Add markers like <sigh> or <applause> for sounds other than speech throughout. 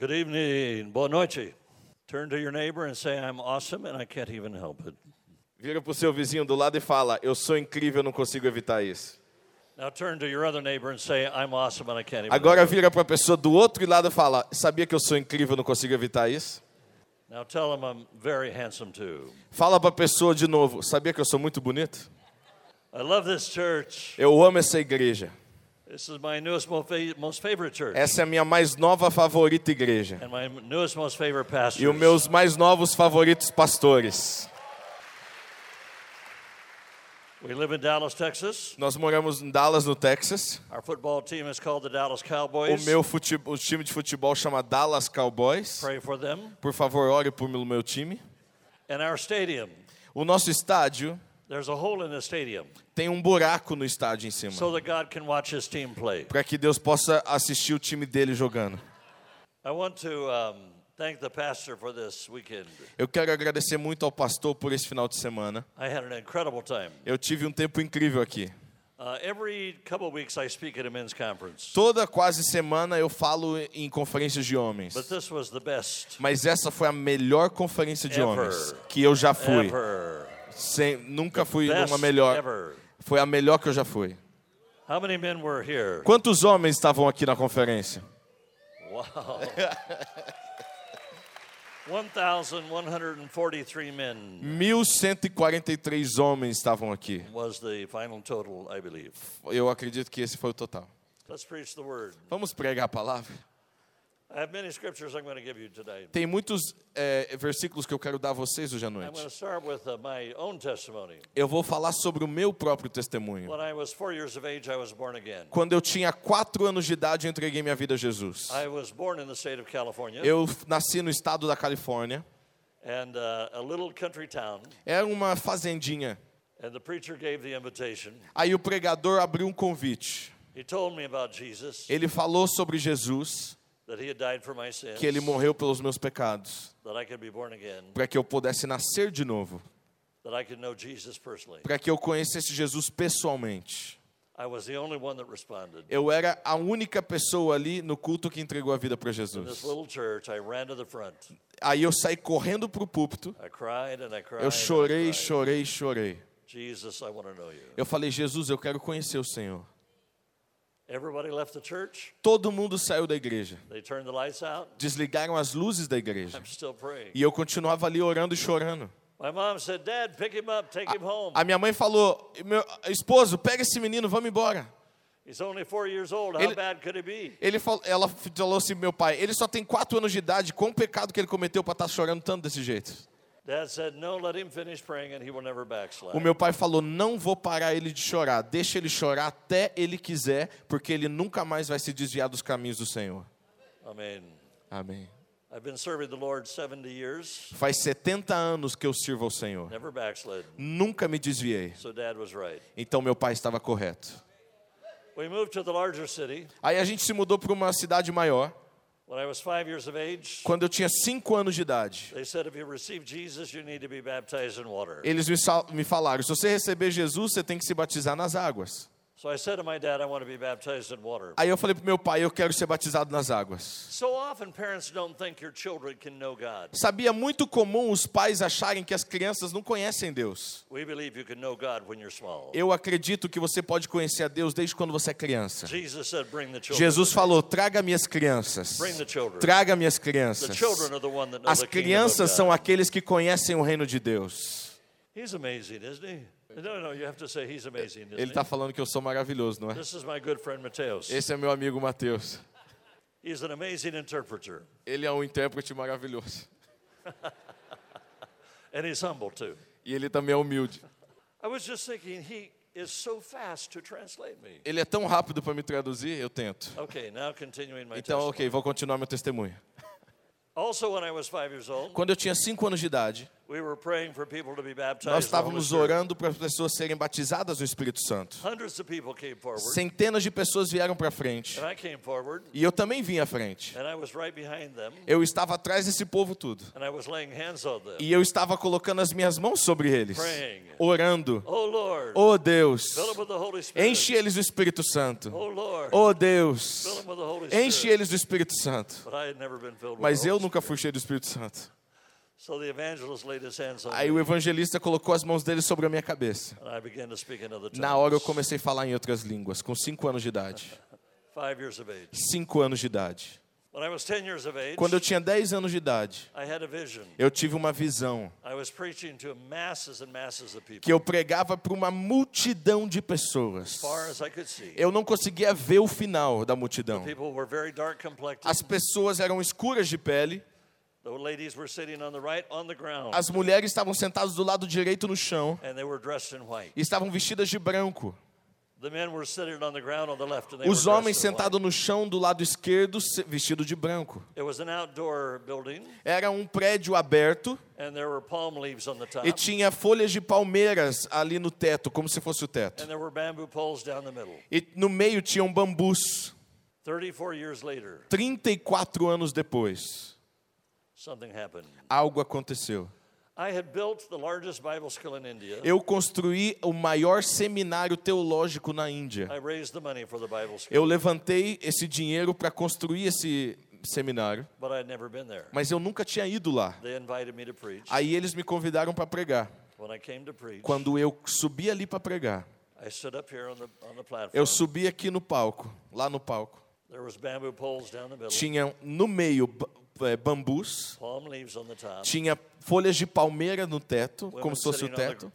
Good evening. Boa noite. Turn to your neighbor and say, I'm awesome and I can't even help it. Vira para o seu vizinho do lado e fala: Eu sou incrível, não consigo evitar isso. Now turn to your other neighbor and say, I'm awesome and I can't even Agora help it. vira para a pessoa do outro lado e fala: Sabia que eu sou incrível, não consigo evitar isso? Now tell him I'm very handsome too. Fala para a pessoa de novo: Sabia que eu sou muito bonito? I love this church. Eu amo essa igreja. Essa é a minha mais nova favorita igreja. And my newest, most favorite pastor. E os meus mais novos favoritos pastores. We live in Dallas, Texas. Nós moramos em Dallas, no Texas. Our football team is called the Dallas O Cowboys. meu fute... o time de futebol chama Dallas Cowboys. Pray for them. Por favor, ore por meu time. And our stadium. O nosso estádio There's a hole in the stadium tem um buraco no estádio em cima. so that God can watch his team play. Para que Deus possa assistir o time dele jogando. I want to thank the pastor for this weekend. Eu quero agradecer muito ao pastor por esse final de semana. I had an incredible time. Eu tive um tempo incrível aqui. Every couple of weeks, I speak at a men's conference, Toda quase semana eu falo em conferências de homens. but this was the best Mas essa foi a melhor conferência de homens que eu já fui. ever. Sem, nunca fui numa melhor. ever. Foi a melhor que eu já fui. How many men were here? Quantos homens estavam aqui na conferência? Wow. <laughs> 1,143 men 1143 homens estavam aqui. was the final total, I believe. Eu acredito que esse foi o total. Let's preach the word. Vamos pregar a palavra? Tem muitos é, versículos que eu quero dar a vocês hoje à I'm going noite. to start with uh, my own testimony. Eu vou falar sobre o meu próprio testemunho. When I was four years of age, I was born again. Quando eu tinha quatro anos de idade, eu entreguei minha vida a Jesus. I was born in the state of California, Eu nasci no estado da Califórnia. and uh, a little country town. Era uma fazendinha. And the preacher gave the invitation. Aí o pregador abriu um convite. He told me about Jesus, Ele falou sobre Jesus, that he had died for my sins, que ele morreu pelos meus pecados, that I could be born again, para que eu pudesse nascer de novo, that I could know Jesus personally. para que eu conhecesse Jesus pessoalmente. I was the only one that responded. Eu era a única pessoa ali no culto que entregou a vida para In this Jesus. little church, I ran to the front. Aí eu saí correndo para o púlpito, I cried and I cried. eu chorei, chorei, chorei. Eu falei, Jesus, eu quero conhecer o Senhor. Everybody left the church. Todo mundo saiu da igreja. They turned the lights out. Desligaram as luzes da igreja. I'm still praying. E eu continuava ali orando e chorando. A minha mãe falou: meu esposo, pega esse menino, vamos embora. He's only four years old. How Ele- bad could he be? Ele falou, ela falou assim, meu pai, ele só tem quatro anos de idade, qual o pecado que ele cometeu para estar chorando tanto desse jeito? Dad said, No, let him finish praying and he will never backslide. O meu pai falou, não vou parar ele de chorar, deixa ele chorar até ele quiser, porque ele nunca mais vai se desviar dos caminhos do Senhor. Amen. Amém. I've been serving the Lord 70 years, Faz 70 anos que eu sirvo ao Senhor. never backslid. Nunca me desviei. So Dad was right. Então meu pai estava correto. We moved to the larger city. Aí a gente se mudou para uma cidade maior. When I was five years of age, Quando eu tinha 5 anos de idade, they said if you receive Jesus, you need to be baptized in water. eles me falaram: se você receber Jesus, você tem que se batizar nas águas. So I said to my dad, I want to be baptized in water. Aí eu falei pro meu pai: eu quero ser batizado nas águas. So often parents don't think your children can know God. Sabia muito comum os pais acharem que as crianças não conhecem Deus. We believe you can know God when you're small. Eu acredito que você pode conhecer a Deus desde quando você é criança. Jesus said, Bring the children. Jesus falou: traga minhas crianças. Bring the children. Traga minhas The crianças. children are the one that know As the kingdom of crianças são aqueles que conhecem o reino de Deus. He's amazing, isn't he? No, no, you have to say he's amazing, isn't Ele está falando que eu sou maravilhoso, não é? This is my good friend Mateus. Esse é meu amigo Mateus. He's an amazing interpreter, Ele é um intérprete maravilhoso. <laughs> and he's humble too. E ele também é humilde. I was just thinking, he is so fast to translate me. Ele é tão rápido para me traduzir, eu tento. Okay, now continuing my Então, ok, vou continuar meu testemunho. Also, when I was five years old, Quando eu tinha 5 anos de idade, We were praying for people to be baptized. Nós estávamos orando para as pessoas serem batizadas no Espírito Santo. Hundreds of people came forward. Centenas de pessoas vieram para frente. And I came forward. E eu também vim à frente. And I was right behind them. Eu estava atrás desse povo tudo. And I was laying hands on them. E eu estava colocando as minhas mãos sobre eles, orando. Oh. Oh Deus, enche eles do Espírito Santo. Oh. Oh Deus, enche eles do Espírito Santo. But I had never been filled with Mas eu nunca fui cheio do Espírito Santo. Aí o evangelista colocou as mãos dele sobre a minha cabeça. And I began to speak in other tongues. Na hora eu comecei a falar em outras línguas, com cinco anos de idade. <laughs> Five years of age. Cinco anos de idade. When I was 10 years of age, Quando eu tinha 10 anos de idade, eu tive uma visão I was preaching to masses and masses of people. que eu pregava para uma multidão de pessoas. As far as I could see. Eu não conseguia ver o final da multidão. People were very dark complected. As pessoas eram escuras de pele, as mulheres estavam sentadas do lado direito no chão And they were dressed in white. e estavam vestidas de branco. The men were sitting on the ground on the left and they Os were homens sentados no chão do lado esquerdo, se- vestido de branco. It was an outdoor building Era um prédio aberto and there were palm leaves on the top. e tinha folhas de palmeiras ali no teto, como se fosse o teto. And there were bamboo poles down the middle. E no meio tinham bambus. 34 years later, 34 anos depois, something happened. algo aconteceu. I had built the largest Bible school in India. Eu construí o maior seminário teológico na Índia. I raised the money for the Bible school, Eu levantei esse dinheiro para construir esse seminário, mas eu nunca tinha ido lá. Aí eles me convidaram para pregar. Quando eu subi ali para pregar, eu subi aqui no palco, lá no palco. There was bamboo poles down the middle, Tinha no meio é, bambus, tinha folhas de palmeira no teto, como se fosse o teto.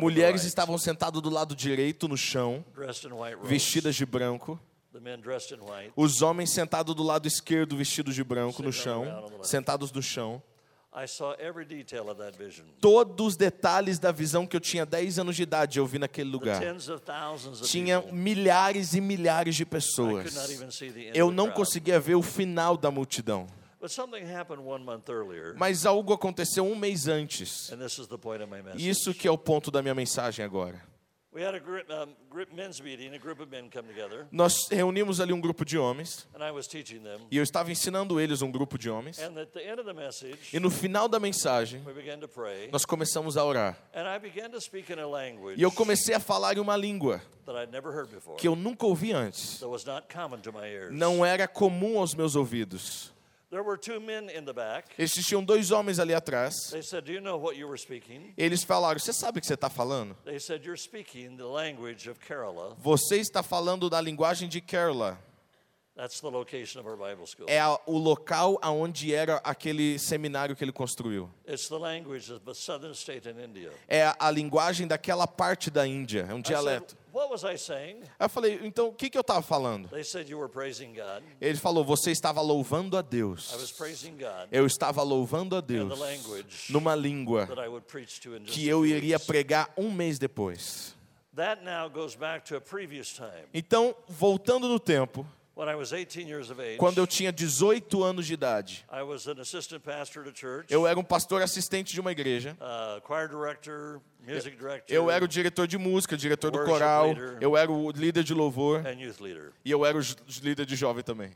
Mulheres estavam sentadas do lado direito no chão, vestidas de branco. Os homens sentados do lado esquerdo, vestidos de branco no chão, sentados no chão. I saw every detail of that vision. Todos os detalhes da visão que eu tinha 10 anos de idade eu vi naquele lugar. Tinha milhares e milhares de I could not pessoas. even see the end Eu não conseguia ver o final da multidão. But something happened one month earlier, Mas algo aconteceu um mês antes. E isso que é o ponto da minha mensagem agora. We had a group, um, group men's meeting. A group of men come together, Nós reunimos ali um grupo de homens and I was teaching them. e eu estava ensinando eles um grupo de homens. And at the end of the message, E no final da mensagem, we began to pray, nós começamos a orar. and I began to speak in a language E eu comecei a falar em uma língua before, que eu nunca ouvi antes. that was not common to my ears. Não era comum aos meus ouvidos. There were two men in the back. Existiam dois homens ali atrás. They said, "Do you know what you were speaking?" Eles falaram: Você sabe o que você está falando? They said, "You're speaking the language of Kerala." Você está falando da linguagem de Kerala. That's the location of our Bible school. É a- o local aonde era aquele seminário que ele construiu. It's the language of the southern state in India. É a, a linguagem daquela parte da Índia. É um dialeto. Eu falei: Então, o que, que eu estava falando? Ele falou: Você estava louvando a I was Deus. praising God Eu estava louvando a in the Deus language numa língua that I would preach to in just que eu iria pregar um mês depois. Então, voltando no tempo, when I was 18 years of age. quando eu tinha 18 anos de idade, I was an assistant pastor at a church, eu era um pastor assistente de uma igreja. uh, choir director, music director, Eu era o diretor de música, diretor do coral, eu era o líder de louvor e eu era o líder de jovem também.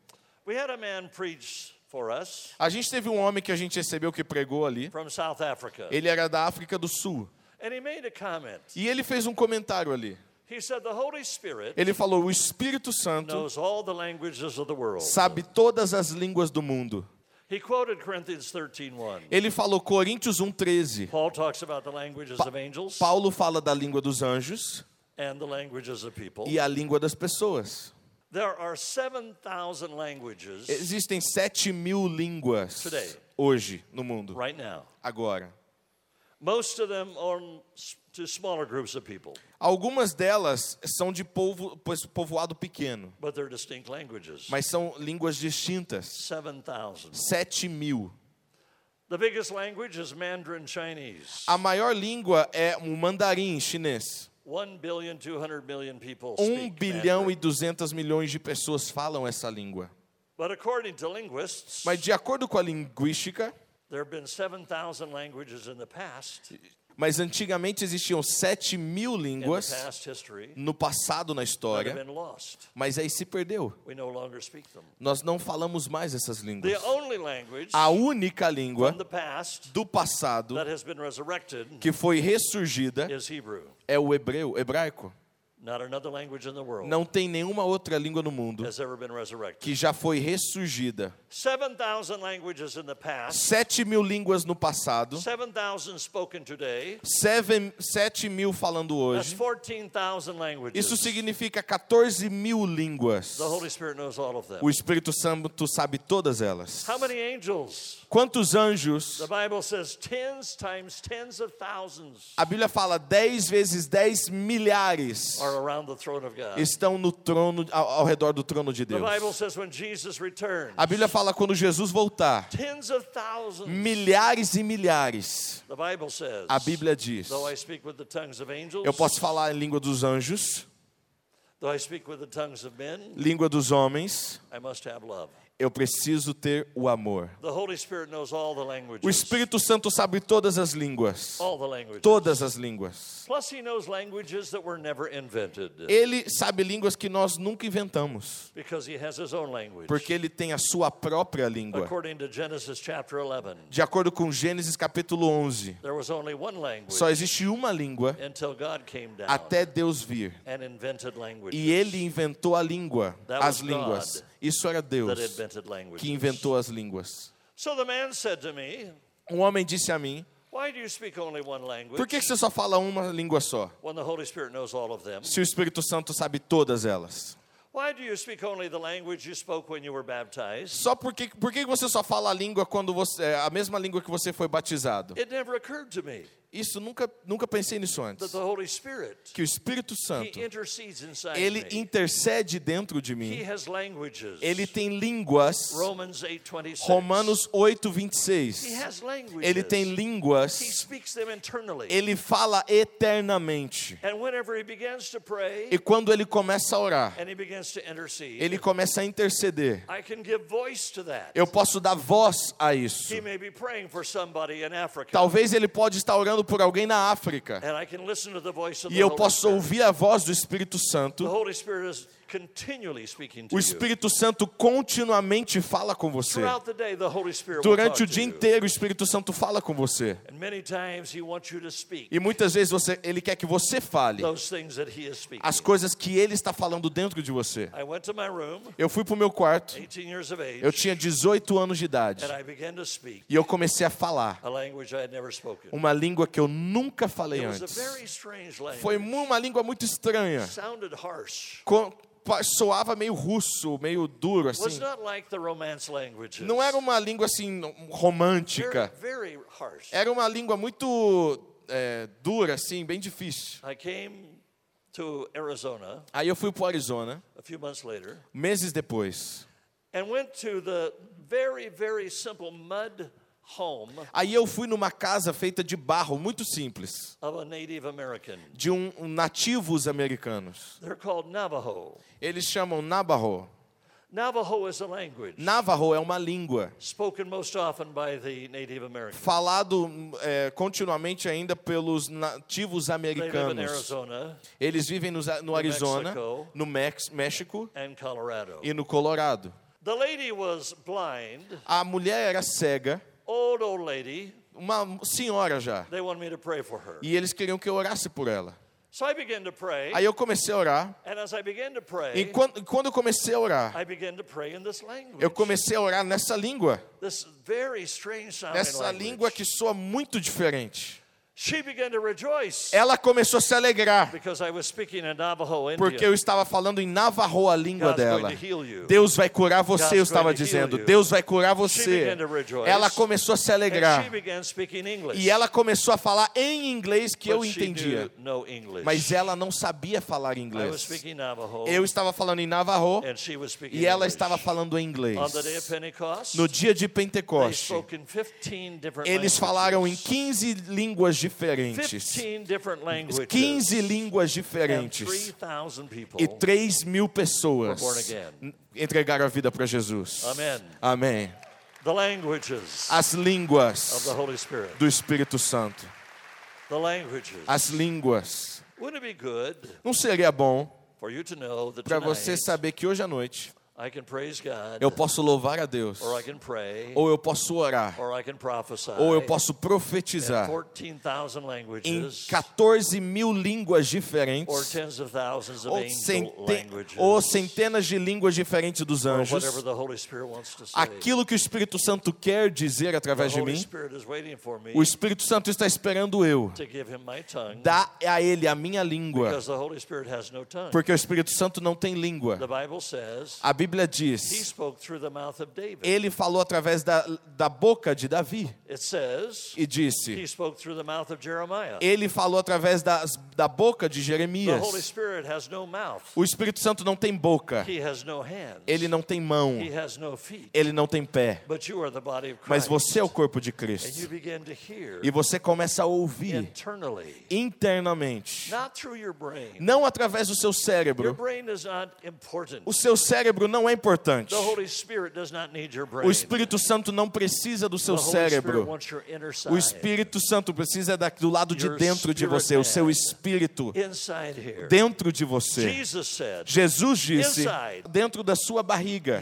We had a man preach for us A gente teve um homem que a gente recebeu que pregou ali. from South Africa, Ele era da África do Sul. and he made a comment. E ele fez um comentário ali. He said, "The Holy Spirit Ele falou: "O Espírito Santo knows all the languages of the world." sabe todas as línguas do mundo." He quoted Corinthians 13:1. Ele falou Coríntios 1:13. Paul talks about the languages of angels Paulo fala da língua dos anjos and the languages of people. e a língua das pessoas. There are 7,000 languages Existem 7 mil línguas hoje no mundo, right now. agora. Most of them are to smaller groups of people, Algumas delas são de povo, povoado pequeno, but they're distinct languages. mas são línguas distintas. 7,000. 7 mil. The biggest language is Mandarin Chinese. A maior língua é o mandarim chinês. 1 billion 200 million people 1 speak bilhão e 200 milhões de pessoas falam essa língua. But according to linguists, Mas de acordo com a linguística, There have been 7,000 languages in the past, Mas antigamente existiam 7 mil línguas no passado na história, mas aí se perdeu. We no longer speak them. Nós não falamos mais essas línguas. The only language A única língua do passado que foi ressurgida is Hebrew. é o hebreu, hebraico. Not another language in the world Não tem nenhuma outra língua no mundo que já foi ressurgida. 7,000 languages in the past, Sete mil línguas no passado, 7,000 spoken today. seven, sete mil falando hoje. 14,000 languages. Isso significa 14 mil línguas. The Holy Spirit knows all of them. O Espírito Santo sabe todas elas. How many angels? Quantos anjos? A Bíblia fala 10 vezes 10 milhares are around the throne of God. estão no trono ao, ao redor do trono de The Deus. Bible says when Jesus returns, A Bíblia fala quando Jesus voltar, tens of thousands. milhares e milhares. The Bible says, A Bíblia diz: though I speak with the tongues of angels, Eu posso falar em língua dos anjos, though I speak with the tongues of men, língua dos homens, Eu preciso ter o amor. O Espírito Santo sabe todas as línguas, todas as línguas. Plus, he knows languages that were never invented Ele sabe línguas que nós nunca inventamos, because he has his own language. porque ele tem a sua própria língua. According to Genesis chapter 11, De acordo com Gênesis capítulo 11, there was only one language só existe uma língua until God came down até Deus vir. and invented languages. E ele inventou a língua, as línguas. Isso era Deus que inventou as línguas. So the man said to me, Um homem disse a mim: Why do you speak only one language Por que você só fala uma língua só? Se o Espírito Santo sabe todas elas? Só porque por que você só fala a língua quando você a mesma língua que você foi batizado? Isso nunca nunca pensei nisso antes. Que o Espírito Santo ele intercede dentro de mim. Ele tem línguas. Romans 8:26. Romanos He 8:26. has languages. Ele tem línguas. Ele fala eternamente. and whenever he begins to pray E quando ele começa a orar, and he begins to intercede, ele começa a interceder. I can give voice to that. Eu posso dar voz a isso. He may be praying for somebody in Africa. Talvez ele pode estar orando por alguém na África. E eu posso ouvir a voz do Espírito Santo. O. Espírito Santo continuamente fala com você. Throughout the day, the Holy Spirit will Durante o dia inteiro, o Espírito Santo fala com você. And many times he wants you to speak E muitas vezes você, ele quer que você fale as coisas que ele está falando dentro de você. I went to my room, Eu fui para o meu quarto, 18 years of age, eu tinha 18 anos de idade. and I began to speak E eu comecei a falar uma língua que eu nunca falei antes. Foi uma língua muito estranha. Soava meio russo, meio duro assim. not like the Romance languages. Não era uma língua assim romântica. Era uma língua muito é, dura, assim, bem difícil. I came to Arizona Aí eu fui para o Arizona, a few months later meses depois. and went to the very, very simple mud Aí eu fui numa casa feita de barro, muito simples, of a Native American. de um, um nativos americanos. They're called Navajo. Eles chamam Navajo. Navajo is a language Navajo é uma língua spoken most often by the Native Americans. falado é, continuamente ainda pelos nativos They live in americanos. Arizona Eles vivem nos- no Arizona, no Mex- México and Colorado. e no Colorado. The lady was blind, A mulher era cega, old, old lady. uma senhora já. They wanted me to pray for her. E eles queriam que eu orasse por ela. So I began to pray. Aí eu comecei a orar. And as I began to E pray, quando, quando eu comecei a orar, I began to pray in this language. eu comecei a orar nessa língua. This very strange sounding Nessa language. língua que soa muito diferente. She began to rejoice Ela começou a se alegrar, Navajo porque eu estava falando em Navarro a língua dela. Deus vai curar você, eu estava dizendo. Deus vai curar você. Ela começou a se alegrar. E ela começou a falar em inglês que eu entendia. Mas ela não sabia falar inglês. speaking Navajo. Eu estava falando em speaking e ela estava falando em inglês. No dia de Pentecoste, spoke in 15 different eles falaram em 15 línguas diferentes. 15 different languages. 15 línguas diferentes. 3,000 people. E 3 mil pessoas entregaram a vida para Jesus. Amém. As línguas do Espírito Santo. As línguas. Não seria bom para você saber que hoje à noite Eu posso louvar a Deus, ou eu posso orar, ou eu posso profetizar. 14,000 em languages, 14 mil línguas or diferentes, tens of thousands of ou, angel cente- languages, ou centenas de línguas diferentes dos anjos. Aquilo que o Espírito Santo quer dizer através de mim, o Espírito Santo está esperando eu. dar a ele a minha língua, porque o Espírito Santo não tem língua. A Bíblia he diz, ele falou através da, da boca de Davi. Says e disse, ele falou através das, da boca de Jeremias. O Espírito Santo não tem boca, ele não tem mão, ele não tem pé. Mas você é o corpo de Cristo. E você começa a ouvir internamente, não através do seu cérebro. O seu cérebro não é importante. O Espírito Santo não precisa do seu cérebro. O Espírito Santo precisa do lado de dentro de você, o seu espírito dentro de você. Jesus disse, dentro da sua barriga,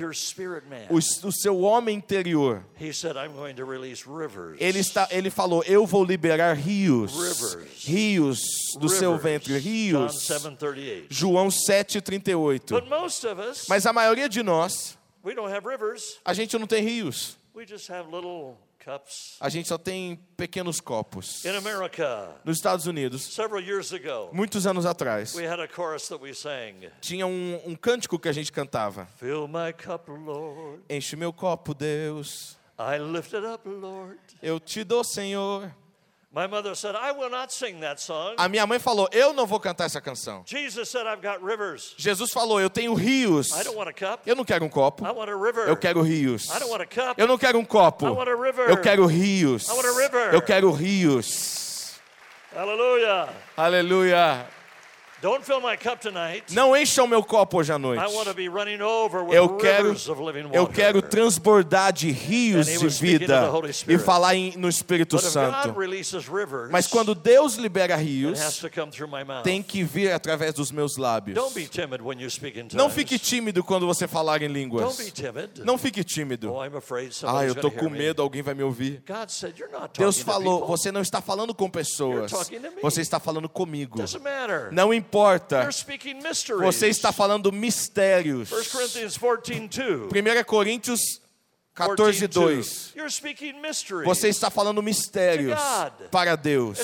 o, seu homem interior, ele, está, ele falou: Eu vou liberar rios, rios do seu ventre, rios. 7:38. João 7,38. But most of us, Mas a maioria de nós, we don't have rivers. a gente não tem rios, We just have little cups. a gente só tem pequenos copos. In America, Nos Estados Unidos, several years ago, muitos anos atrás, we had a chorus that we sang. tinha um, um cântico que a gente cantava. Fill my cup, Lord. Enche meu copo, Deus. I lift it up, Lord. Eu te dou, Senhor. My mother said, I will not sing that song. A minha mãe falou: Eu não vou cantar essa canção. Jesus said, I've got rivers. Jesus falou: Eu tenho rios. I don't want a cup. Eu não quero um copo. I want a river. Eu quero rios. I don't want a cup. Eu não quero um copo. I want a river. Eu quero rios. I want a river. Eu quero rios. Hallelujah. Aleluia. Não encham meu copo hoje à noite. I want to be running over with Eu quero, rivers of living water. eu quero transbordar de rios de vida e falar em- no Espírito Santo. Mas quando Deus libera rios, tem que vir através dos meus lábios. Don't be timid when you speak in tongues. Não fique tímido quando você falar em línguas. Não fique tímido. Oh, Ah, eu to com medo, alguém vai me ouvir. Deus falou, você não está falando com pessoas. Você está falando comigo. Não importa. Mysteries. Você está falando mistérios. 1 Corinthians 14, 2. 1 Coríntios 14, 2. You're speaking mysteries. Você está falando mistérios para Deus.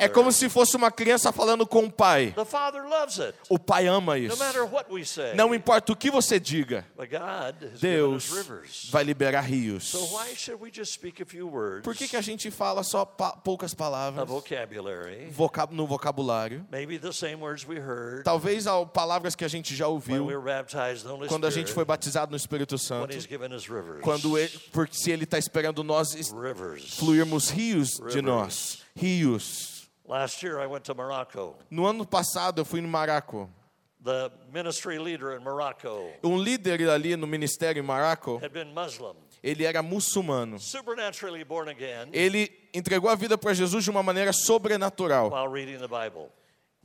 É como se fosse uma criança falando com o pai. O pai ama isso. Não importa o que você diga, Deus vai liberar rios. Por que, que a gente fala só poucas palavras no vocabulário? Talvez al- palavras que a gente já ouviu quando a gente foi batizado no Espírito Santo. Quando ele, porque se ele está esperando nós fluirmos rios de nós. Rios. Last year I went to Morocco. No ano passado eu fui no Maraco. The ministry leader in Morocco Um líder ali no ministério em Muslim, ele era muçulmano. supernaturally born again Ele entregou a vida para Jesus de uma maneira sobrenatural. while reading the Bible.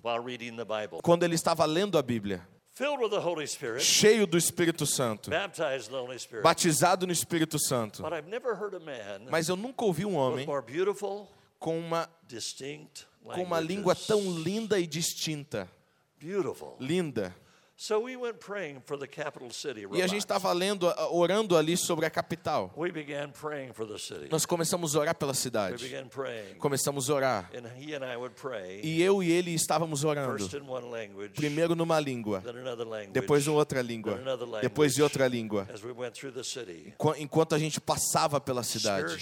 While reading the Bible. Quando ele estava lendo a Bíblia, Cheio do Espírito Santo, batizado no Espírito Santo. But I've never heard a man Mas eu nunca ouvi um homem com uma, com uma língua tão linda e distinta. Linda. So we went praying for the capital city. E a gente estava lendo, orando ali sobre a capital. We began praying for the city. Nós começamos a orar pela We cidade. began praying. Começamos a orar. And he and I would pray E eu e ele estávamos orando. first in one language, Primeiro numa língua, then another language, depois em outra língua, then another language, depois de outra língua. as we went through the city, Qu- Enquanto a gente passava pela cidade,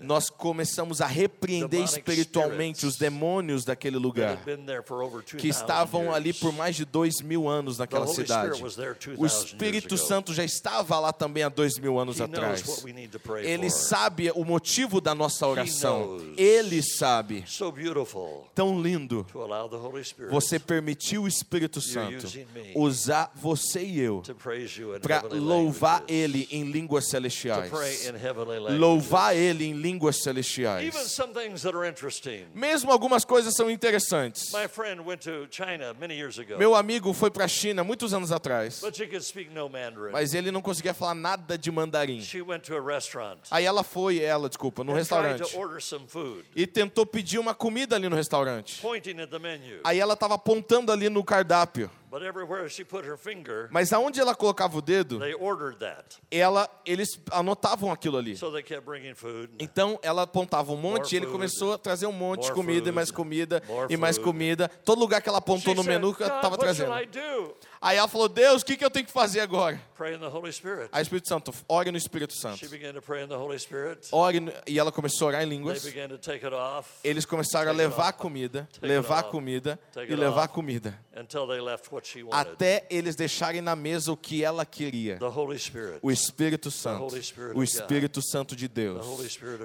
nós começamos a repreender espiritualmente os demônios daquele lugar, que 2,000 estavam ali por mais de dois mil mil anos naquela cidade. Spirit was there 2,000 O Espírito. Santo já estava lá também há dois mil anos atrás. Ele sabe o motivo da nossa oração. Ele sabe. Tão lindo. Você permitiu o Espírito Santo usar você e eu para louvar Ele em línguas celestiais. Louvar Ele em línguas celestiais. some things that are interesting. Mesmo algumas coisas são interessantes. Meu amigo foi para a China muitos anos atrás, mas ele não conseguia falar nada de mandarim. Aí ela foi, ela, desculpa, no restaurante. e tentou pedir uma comida ali no restaurante. Aí ela estava apontando ali no cardápio, But everywhere she put her finger, mas aonde ela colocava o dedo, they ordered that. ela, eles anotavam aquilo ali. So they kept bringing food. Então ela apontava um monte e ele começou a trazer um monte de comida e mais comida e mais comida. Todo lugar que ela apontou no menu God, estava trazendo. Aí ela falou: Deus, o que, que eu tenho que fazer agora? Pray in the Holy Spirit. Aí Espírito Santo, ore no Espírito She Santo. began to pray in the Holy Spirit. Ore no- e ela começou a orar em They línguas. began to take it off Eles começaram a levar comida, levar comida e levar comida. Até eles deixarem na mesa o que ela queria. The Holy Spirit. O Espírito Santo. O Espírito Santo de Deus.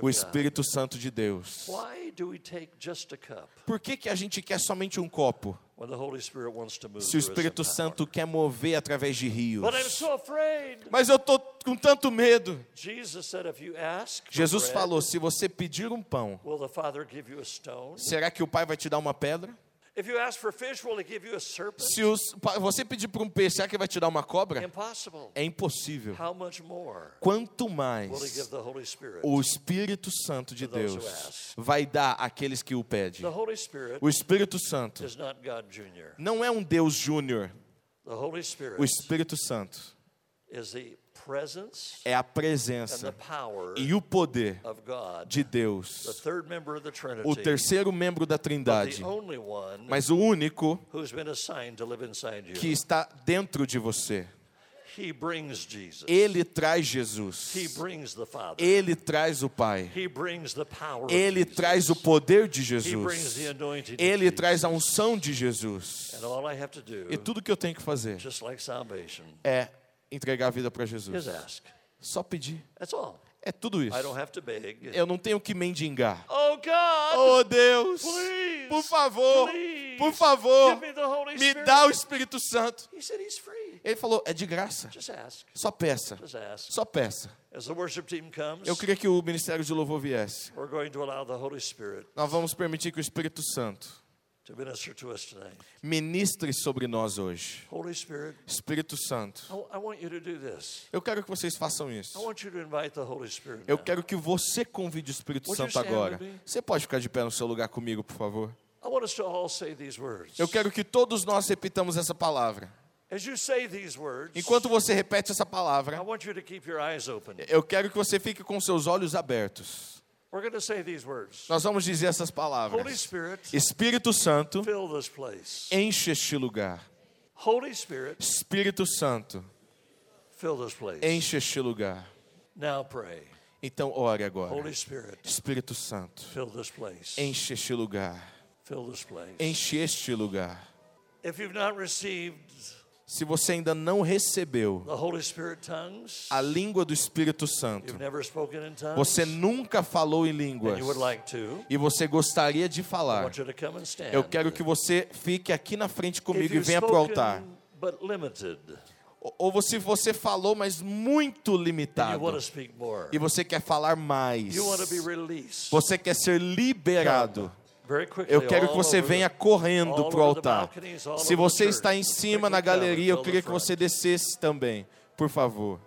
O. Espírito Santo de Deus. Why do we take just a cup Por que, que a gente quer somente um copo? When the Holy Spirit wants to move Se o Espírito? Santo quer mover através de rios. But I'm so afraid. Mas eu tô com tanto medo. Jesus said, if you ask for Jesus bread, falou: se você pedir um pão, será que o Pai vai te dar uma pedra? If you ask for fish, will he give you a serpent? Se os- você pedir por um peixe, será que ele vai te dar uma cobra? É impossível. Quanto will he mais o Espírito Santo de Deus vai dar àqueles que o pedem. O Espírito Santo is not God Jr. não é um Deus júnior. O Espírito Santo is the presence é a presença e o poder de Deus. O terceiro membro da Trindade, mas o único que está dentro de você. Ele traz Jesus. Ele traz o Pai. Ele traz o poder de Jesus. Ele traz a unção de Jesus. E tudo que eu tenho que fazer é entregar a vida para Jesus. ask. Só pedir. É tudo isso. Eu não tenho que mendigar. Oh God, Oh Deus, please, por favor, please, por favor, me dá o Espírito Santo. He said he's free. Ele falou, é de graça. Só peça. Só peça. Eu queria que o Ministério de Louvor viesse. Nós vamos permitir que o Espírito Santo ministre sobre nós hoje. Holy Spirit, Espírito Santo, I, I want you to do this. eu quero que vocês façam I isso. want you to invite the Holy Spirit. Eu quero que você convide o Espírito Santo agora. Você pode ficar de pé no seu lugar comigo, por favor? I want us to all say these words. Eu quero que todos nós repitamos essa palavra. As you say these words, Enquanto você repete essa I palavra, want you to keep your eyes open. eu quero que você fique com seus olhos abertos. We're going to say these words. Nós vamos dizer essas Holy palavras. Spirit, Espírito Santo, fill this place. enche este lugar. Holy Spirit, Espírito Santo, fill this place. enche este lugar. Now pray. Então ore agora. Espírito Santo, fill this place. enche este lugar. Fill this place. Enche este lugar. If you've not received Se você ainda não recebeu a língua do Espírito Santo, você nunca falou em línguas e você gostaria de falar, eu quero que você fique aqui na frente comigo e venha para o altar. Ou- se você falou, mas muito limitado, e você quer falar mais, você quer ser liberado, eu quero que você venha correndo para o altar. Se você está em cima na galeria, eu queria que você descesse também, por favor.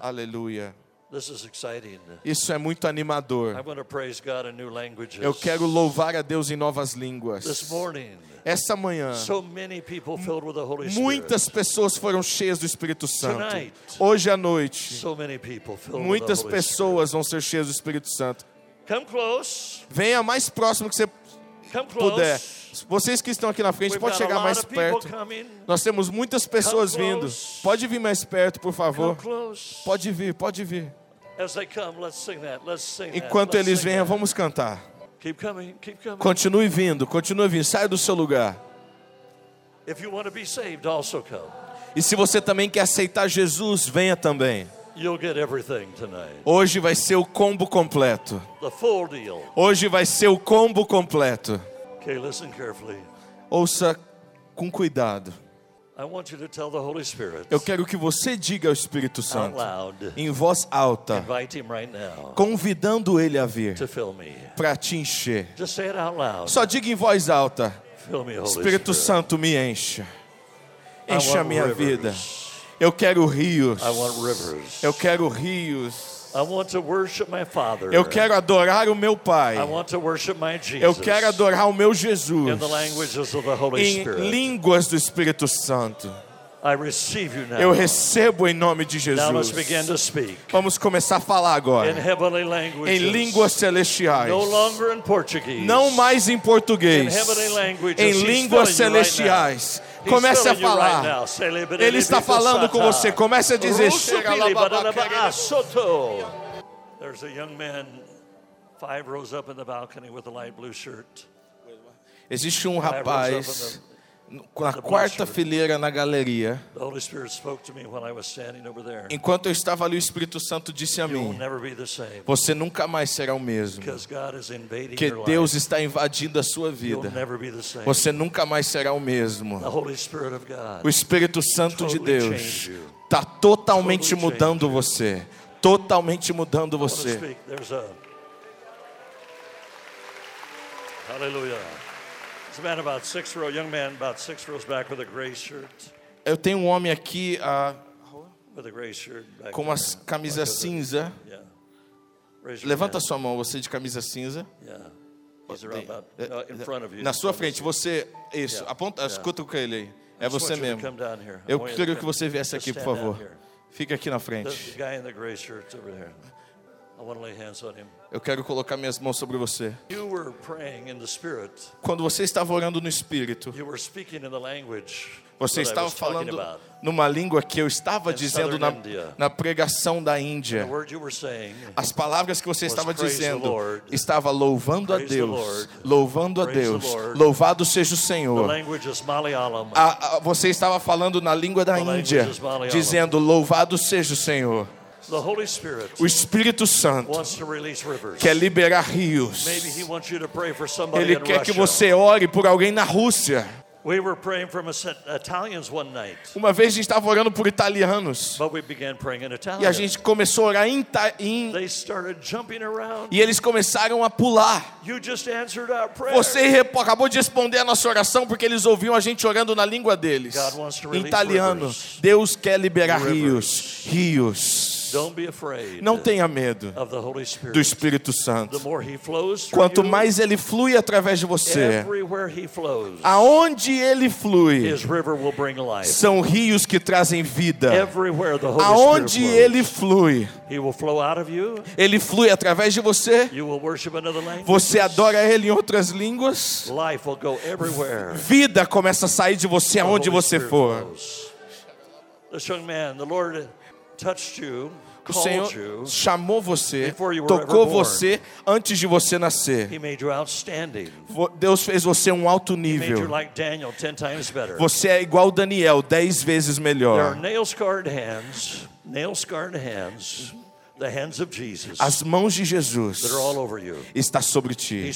Aleluia. Isso é muito I'm animador. Eu quero louvar a Deus em novas línguas. Essa manhã, muitas pessoas foram cheias do Espírito Santo. Hoje à noite, muitas pessoas vão ser cheias do Espírito Santo. Spirit. Come close. Venha mais próximo que você puder. Vocês que estão aqui na frente, pode chegar mais perto. Nós temos muitas pessoas vindo. Pode vir mais perto, por favor. Pode vir, pode vir. Enquanto eles venham, vamos cantar. Continue vindo, continue vindo. Saia do seu lugar. E se você também quer aceitar Jesus, venha também. You'll get everything tonight. Hoje vai ser o combo completo. The full deal. Hoje vai ser o combo completo. Okay, listen carefully. Ouça com cuidado. I want you to tell the Holy Spirit Eu quero que você diga ao Espírito out Santo, loud. em voz alta, convidando ele a vir para te encher. Just say it out loud. Só diga em voz alta: Espírito. Santo, me encha. Encha a minha vida. Eu quero rios. I want rivers. Eu quero rios. I want to worship my Father. Eu quero adorar o meu Pai. Eu quero adorar o meu Jesus. Em línguas do Espírito Santo. Eu recebo em nome de Jesus. Vamos começar a falar agora. Em línguas celestiais. Não mais em português. In heavenly languages. Em línguas celestiais. Comece a falar. Ele está falando com você. Comece a dizer. Chega lá. There's a young man, five rows up in the balcony with a light blue shirt. Existe um rapaz na quarta fileira na galeria. Enquanto eu estava ali, o Espírito Santo disse a mim: Você nunca mais será o mesmo. Que Deus está invadindo a sua vida. Você nunca mais será o mesmo. O Espírito Santo de Deus está totalmente mudando você. Totalmente mudando você. speak. Eu tenho um homem aqui a. Back com uma camisa a- cinza. Levanta hand. sua mão, você de camisa cinza. Uh, you. Na sua frente, você. Isso, aponta, escuta com ele aí. É você mesmo. Eu queria que você viesse aqui, por favor. Fica aqui na frente. Eu quero colocar minhas mãos sobre você. Quando você estava orando no Espírito, você estava falando numa língua que eu estava dizendo na, na pregação da Índia. As palavras que você estava dizendo, estava louvando a Deus, louvando a Deus, louvado seja o Senhor. A- a- você estava falando na língua da Índia, dizendo louvado seja o Senhor. O Espírito Santo quer liberar rios. Maybe He wants you to pray for somebody Ele quer que você ore por alguém na Rússia. Uma vez a gente estava orando por italianos e a gente começou a orar em, em- e eles começaram a pular. Você acabou de responder a nossa oração porque eles ouviam a gente orando na língua deles. Em italiano. Deus quer liberar rios. Rios. Don't be afraid Não tenha medo of the Holy Spirit. do Espírito The Santo. more He flows through Quanto mais ele flui através de você, everywhere He flows, aonde ele flui, His river will bring life. são rios que trazem vida. Everywhere the Holy Aonde ele flui, He will flow out of you. ele flui através de você. You will worship another language. Você adora ele em outras línguas. Life will go everywhere. Vida começa a sair de você aonde você for. This young man, the Lord O Senhor you. chamou você, tocou você antes de você nascer. He made you outstanding. Vo- Deus fez você um alto nível. like Daniel, ten times better. Você é igual Daniel, dez vezes There are melhor. As mãos de Jesus está sobre ti.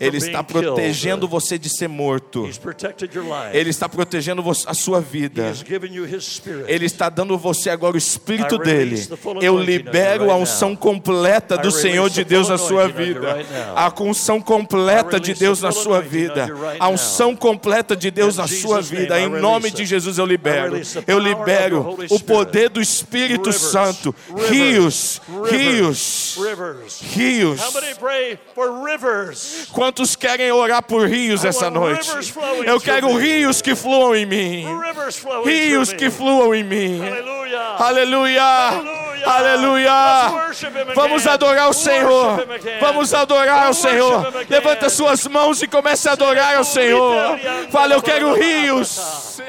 Ele está protegendo você de ser morto. Ele está protegendo a sua vida. Ele está dando você agora o Espírito dele. Eu libero a unção completa do Senhor de Deus na sua vida. A unção completa de Deus na sua vida. A unção completa de Deus na sua vida. Em nome de. Jesus eu libero. Eu libero o poder do Espírito Santo. rivers, Rios, rios, rios. Quantos querem orar por rios essa noite? Eu quero rios que fluam em mim. Rios que fluam em mim. Aleluia. Aleluia! Vamos adorar o Senhor. Vamos adorar o Senhor. Levanta suas mãos e comece a adorar ao Senhor. Fala, eu quero rios.